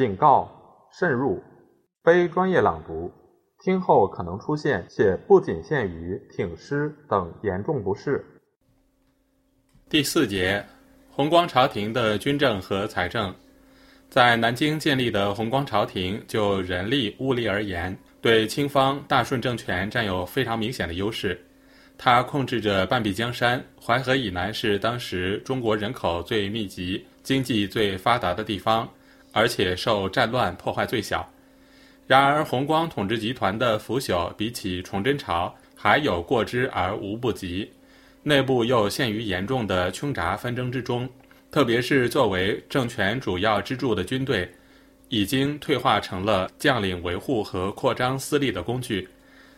警告：慎入，非专业朗读，听后可能出现且不仅限于挺尸等严重不适。第四节，弘光朝廷的军政和财政。在南京建立的弘光朝廷，就人力物力而言，对清方大顺政权占有非常明显的优势。他控制着半壁江山，淮河以南是当时中国人口最密集、经济最发达的地方，而且受战乱破坏最小。然而，弘光统治集团的腐朽比起崇祯朝还有过之而无不及，内部又陷于严重的凶杂纷争之中。特别是作为政权主要支柱的军队，已经退化成了将领维护和扩张私利的工具。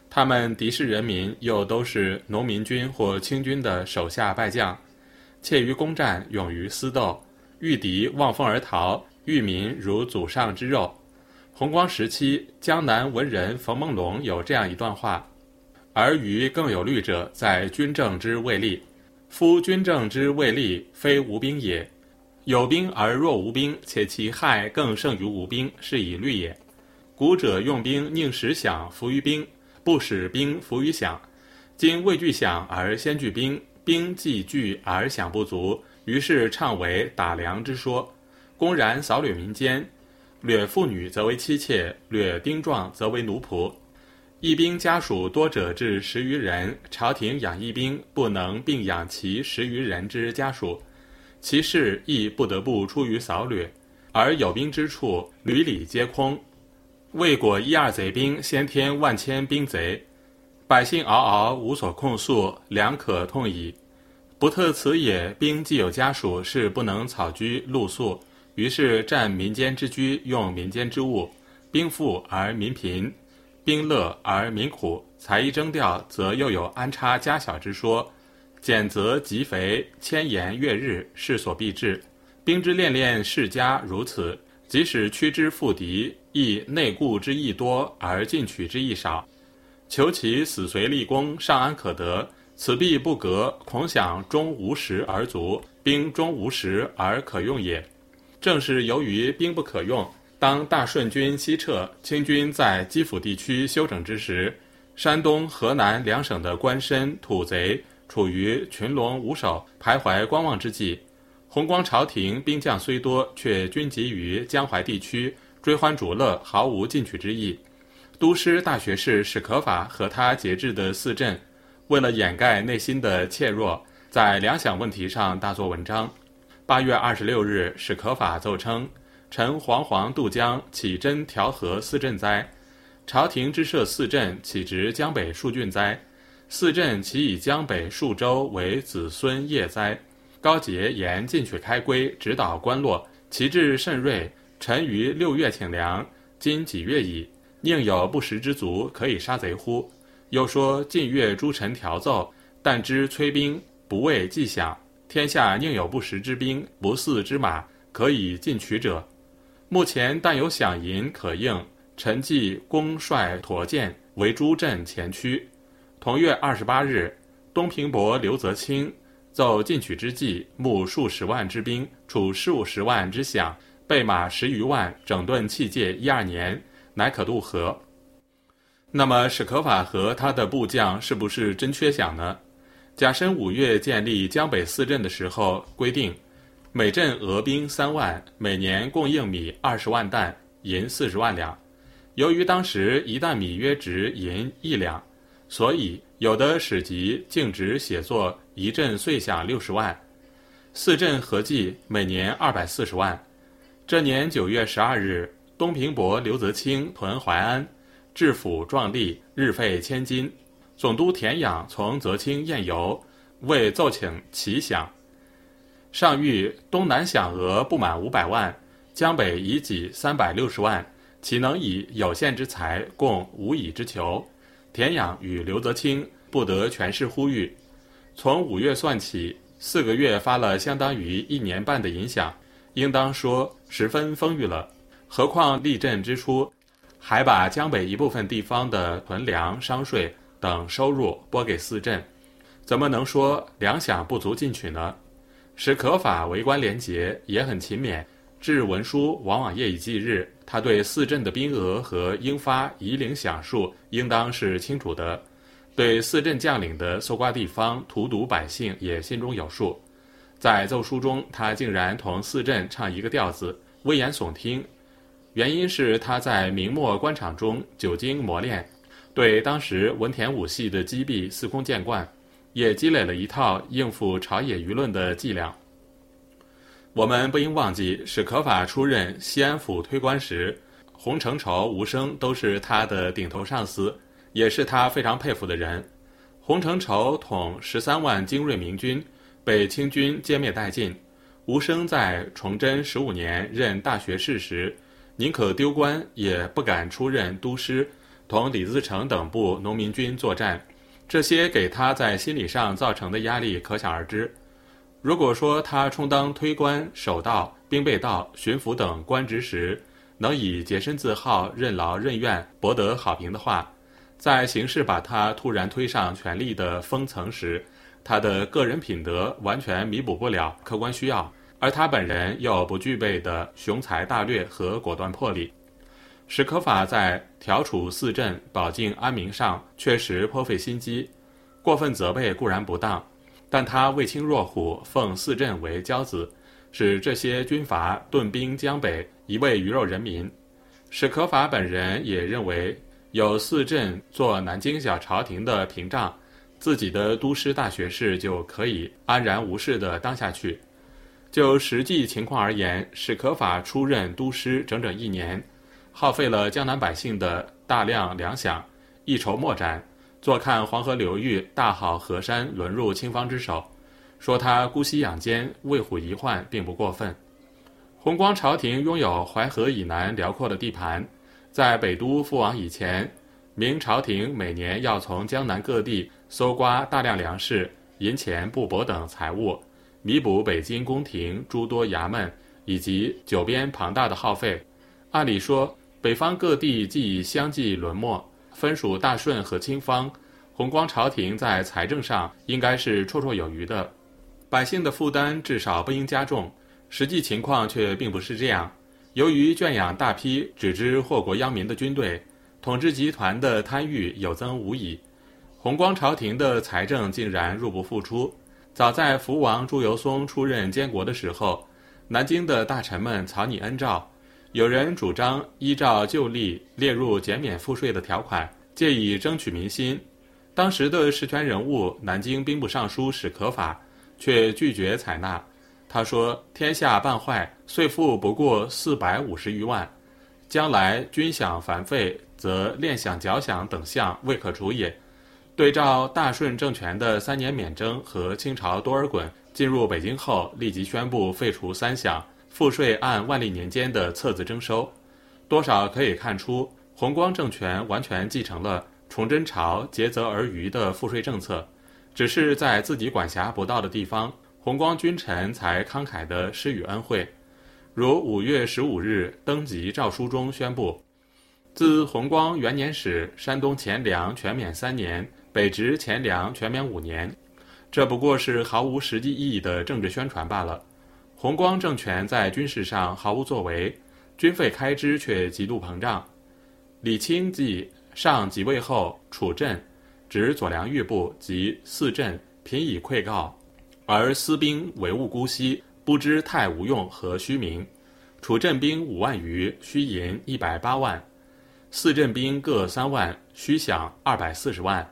他们敌视人民，又都是农民军或清军的手下败将，怯于攻战，勇于私斗，遇敌望风而逃，遇民如祖上之肉。弘光时期，江南文人冯梦龙有这样一段话：“而余更有虑者，在军政之未立。”夫军政之未立，非无兵也；有兵而若无兵，且其害更胜于无兵，是以虑也。古者用兵宁使饷服于兵，不使兵服于饷。今未具饷而先具兵，兵既具而饷不足，于是倡为打粮之说，公然扫掠民间，掠妇女则为妻妾，掠丁壮则为奴仆。义兵家属多者至十余人，朝廷养义兵不能并养其十余人之家属，其事亦不得不出于扫掠，而有兵之处屡屡皆空。未果一二贼兵，先添万千兵贼，百姓嗷嗷无所控诉，良可痛矣。不特此也，兵既有家属，是不能草居露宿，于是占民间之居，用民间之物，兵富而民贫。兵乐而民苦，才一征调，则又有安插家小之说。减则极肥，千言月日，势所必至。兵之练练世家如此，即使驱之赴敌，亦内顾之意多而进取之意少。求其死随立功，尚安可得？此必不革，恐想终无食而足，兵终无食而可用也。正是由于兵不可用。当大顺军西撤，清军在基辅地区休整之时，山东、河南两省的官绅、土贼处于群龙无首、徘徊观望之际。弘光朝廷兵将虽多，却均集于江淮地区，追欢逐乐，毫无进取之意。都师大学士史可法和他节制的四镇，为了掩盖内心的怯弱，在粮饷问题上大做文章。八月二十六日，史可法奏称。臣惶惶渡江，岂真调和四镇哉？朝廷之设四镇，岂直江北数郡哉？四镇岂以江北数州为子孙业哉？高杰言进取开归，指导官落，其志甚锐。臣于六月请粮，今几月矣？宁有不食之卒，可以杀贼乎？又说近月诸臣调奏，但知催兵，不为计饷。天下宁有不食之兵，不饲之马，可以进取者？目前但有饷银可应，臣即公率驼舰为诸镇前驱。同月二十八日，东平伯刘泽清奏进取之际，募数十万之兵，处数十万之饷，备马十余万，整顿器械一二年，乃可渡河。那么史可法和他的部将是不是真缺饷呢？甲申五月建立江北四镇的时候规定。每镇俄兵三万，每年供应米二十万担，银四十万两。由于当时一担米约值银一两，所以有的史籍径直写作一镇岁饷六十万，四镇合计每年二百四十万。这年九月十二日，东平伯刘泽清屯淮安，治府壮丽，日费千金。总督田养从泽清宴游，为奏请其饷。上谕东南饷额不满五百万，江北以己三百六十万，岂能以有限之财供无以之求？田养与刘泽清不得全势呼吁。从五月算起，四个月发了相当于一年半的银饷，应当说十分丰裕了。何况立镇之初，还把江北一部分地方的屯粮、商税等收入拨给四镇，怎么能说粮饷不足进取呢？史可法为官廉洁，也很勤勉，致文书往往夜以继日，他对四镇的兵额和应发夷陵饷数，应当是清楚的。对四镇将领的搜刮地方、荼毒百姓，也心中有数。在奏书中，他竟然同四镇唱一个调子，危言耸听。原因是他在明末官场中久经磨练，对当时文田武系的击毙司空见惯，也积累了一套应付朝野舆论的伎俩。我们不应忘记，史可法出任西安府推官时，洪承畴、吴生都是他的顶头上司，也是他非常佩服的人。洪承畴统十三万精锐明军，被清军歼灭殆尽。吴生在崇祯十五年任大学士时，宁可丢官也不敢出任都师，同李自成等部农民军作战。这些给他在心理上造成的压力可想而知。如果说他充当推官、守道、兵备道、巡抚等官职时，能以洁身自好、任劳任怨博得好评的话，在形势把他突然推上权力的峰层时，他的个人品德完全弥补不了客观需要，而他本人又不具备的雄才大略和果断魄力。史可法在调处四镇、保境安民上确实颇费心机，过分责备固然不当。但他卫青若虎，奉四镇为骄子，使这些军阀顿兵江北，一味鱼肉人民。史可法本人也认为，有四镇做南京小朝廷的屏障，自己的都师大学士就可以安然无事地当下去。就实际情况而言，史可法出任都师整整一年，耗费了江南百姓的大量粮饷，一筹莫展。坐看黄河流域大好河山沦入清方之手，说他姑息养奸、为虎遗患，并不过分。弘光朝廷拥有淮河以南辽阔的地盘，在北都覆亡以前，明朝廷每年要从江南各地搜刮大量粮食、银钱、布帛等财物，弥补北京宫廷诸多衙门以及九边庞大的耗费。按理说，北方各地既已相继沦没。分属大顺和清方，弘光朝廷在财政上应该是绰绰有余的，百姓的负担至少不应加重。实际情况却并不是这样。由于圈养大批只知祸国殃民的军队，统治集团的贪欲有增无已，弘光朝廷的财政竟然入不敷出。早在福王朱由崧出任监国的时候，南京的大臣们草拟恩诏。有人主张依照旧例列入减免赋税的条款，借以争取民心。当时的实权人物南京兵部尚书史可法却拒绝采纳。他说：“天下半坏，税赋不过四百五十余万，将来军饷繁费，则练饷缴饷等项未可除也。对照大顺政权的三年免征和清朝多尔衮进入北京后立即宣布废除三饷。”赋税按万历年间的册子征收，多少可以看出，弘光政权完全继承了崇祯朝竭泽而渔的赋税政策，只是在自己管辖不到的地方，弘光君臣才慷慨地施予恩惠。如五月十五日登极诏书中宣布，自弘光元年始，山东钱粮全免三年，北直钱粮全免五年。这不过是毫无实际意义的政治宣传罢了。弘光政权在军事上毫无作为，军费开支却极度膨胀。李清继上即位后，楚镇、指左良玉部及四镇频以溃告，而私兵唯务姑息，不知太无用和虚名。楚镇兵五万余，虚银一百八万；四镇兵各三万，虚饷二百四十万。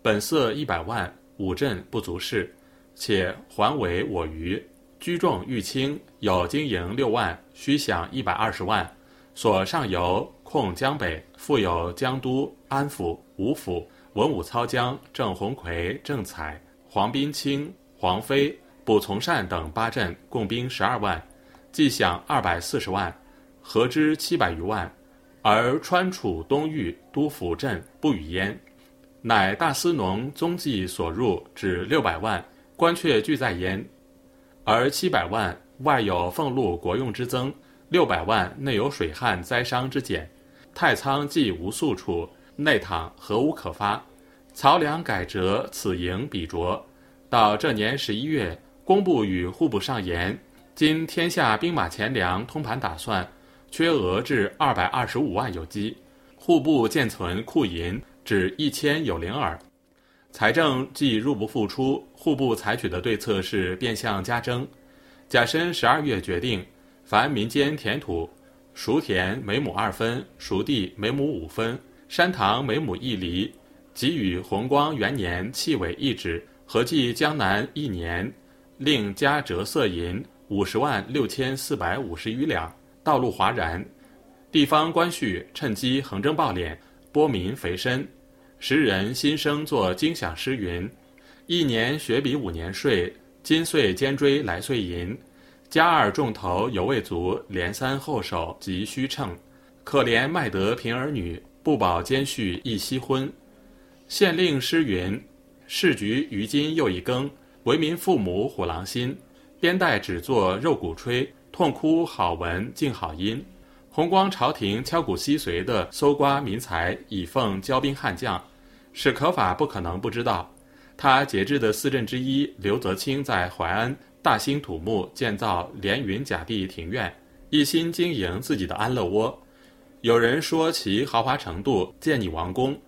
本色一百万，五镇不足事，且还为我余。居重玉清有经营六万，虚饷一百二十万。所上游控江北，复有江都、安抚、吴府、文武操江、郑鸿逵、郑采、黄宾清、黄飞、卜从善等八镇，共兵十二万，计饷二百四十万，合之七百余万。而川楚东域都府镇不与焉，乃大司农踪迹所入，只六百万，官阙俱在焉。而七百万外有俸禄国用之增，六百万内有水旱灾伤之减，太仓既无宿处，内帑何无可发？漕粮改折，此盈彼浊。到这年十一月，工部与户部上言，今天下兵马钱粮通盘打算，缺额至二百二十五万有基，户部建存库银只一千有零耳。财政既入不敷出，户部采取的对策是变相加征。甲申十二月决定，凡民间田土，熟田每亩二分，熟地每亩五分，山塘每亩一厘，给予弘光元年契尾一纸，合计江南一年，另加折色银五十万六千四百五十余两。道路哗然，地方官序趁机横征暴敛，剥民肥身。时人心生作惊响诗云：“一年学比五年税。”今岁尖锥来岁银，加二重头犹未足，连三后手急需称。可怜卖得贫儿女，不保奸婿一夕婚。县令诗云：市局于今又一更，为民父母虎狼心。边带只作肉骨吹，痛哭好文静好音。弘光朝廷敲鼓吸髓的搜刮民财，以奉骄兵悍将，史可法不可能不知道。他节制的四镇之一刘泽清在淮安大兴土木，建造连云甲地庭院，一心经营自己的安乐窝。有人说其豪华程度见你王宫。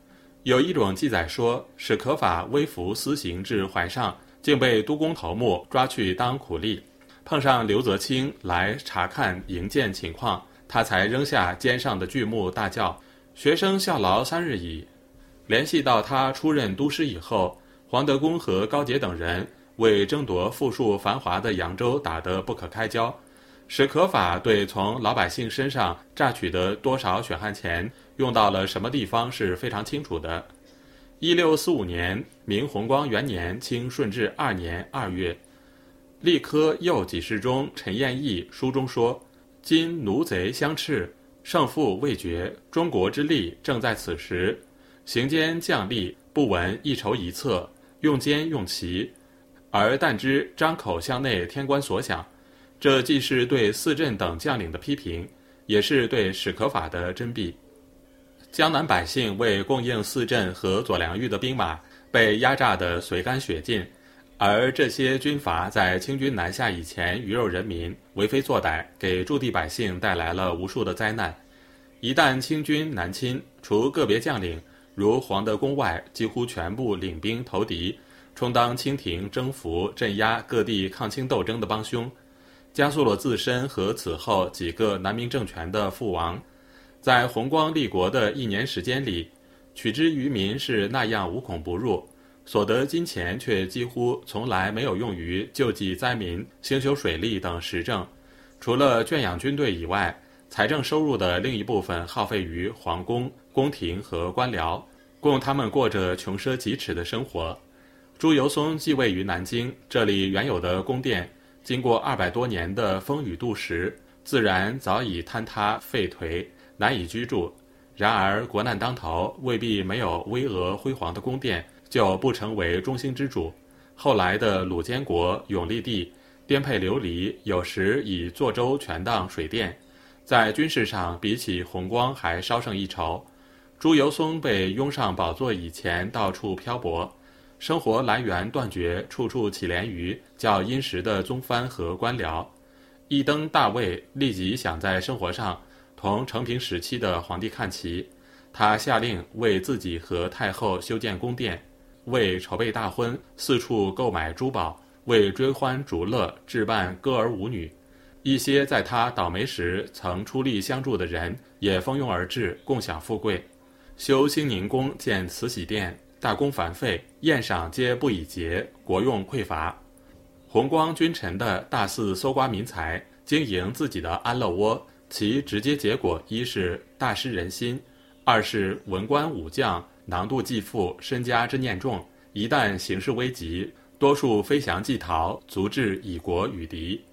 有一种记载说，史可法微服私行至淮上，竟被督工头目抓去当苦力。碰上刘泽清来查看营建情况，他才扔下肩上的巨木，大叫：“学生效劳三日矣。”联系到他出任都师以后。黄德功和高杰等人为争夺富庶繁华的扬州打得不可开交，史可法对从老百姓身上榨取的多少血汗钱用到了什么地方是非常清楚的。一六四五年，明弘光元年清顺治二年二月，吏科右给事中陈彦义书中说：“今奴贼相斥，胜负未决，中国之利正在此时，行间将吏不闻一筹一策。”用奸用奇，而但知张口向内天官所想，这既是对四镇等将领的批评，也是对史可法的真弊。江南百姓为供应四镇和左良玉的兵马，被压榨得髓干血尽，而这些军阀在清军南下以前鱼肉人民，为非作歹，给驻地百姓带来了无数的灾难。一旦清军南侵，除个别将领。如黄德功外，几乎全部领兵投敌，充当清廷征服、镇压各地抗清斗争的帮凶，加速了自身和此后几个南明政权的覆亡。在弘光立国的一年时间里，取之于民是那样无孔不入，所得金钱却几乎从来没有用于救济灾民、兴修水利等实政，除了圈养军队以外。财政收入的另一部分耗费于皇宫、宫廷和官僚，供他们过着穷奢极侈的生活。朱由崧继位于南京，这里原有的宫殿，经过二百多年的风雨度时，自然早已坍塌废颓，难以居住。然而国难当头，未必没有巍峨辉煌的宫殿就不成为中兴之主。后来的鲁监国、永历帝颠沛流离，有时以坐舟权当水电。在军事上，比起弘光还稍胜一筹。朱由崧被拥上宝座以前，到处漂泊，生活来源断绝，处处乞怜于较殷实的宗藩和官僚。一登大位，立即想在生活上同承平时期的皇帝看齐。他下令为自己和太后修建宫殿，为筹备大婚四处购买珠宝，为追欢逐乐置办歌儿舞女。一些在他倒霉时曾出力相助的人，也蜂拥而至，共享富贵。修兴宁宫、建慈禧殿，大功繁费，宴赏皆不以节，国用匮乏。弘光君臣的大肆搜刮民财，经营自己的安乐窝，其直接结果一是大失人心，二是文官武将囊度既富，身家之念重，一旦形势危急，多数飞翔即逃，足至以国与敌。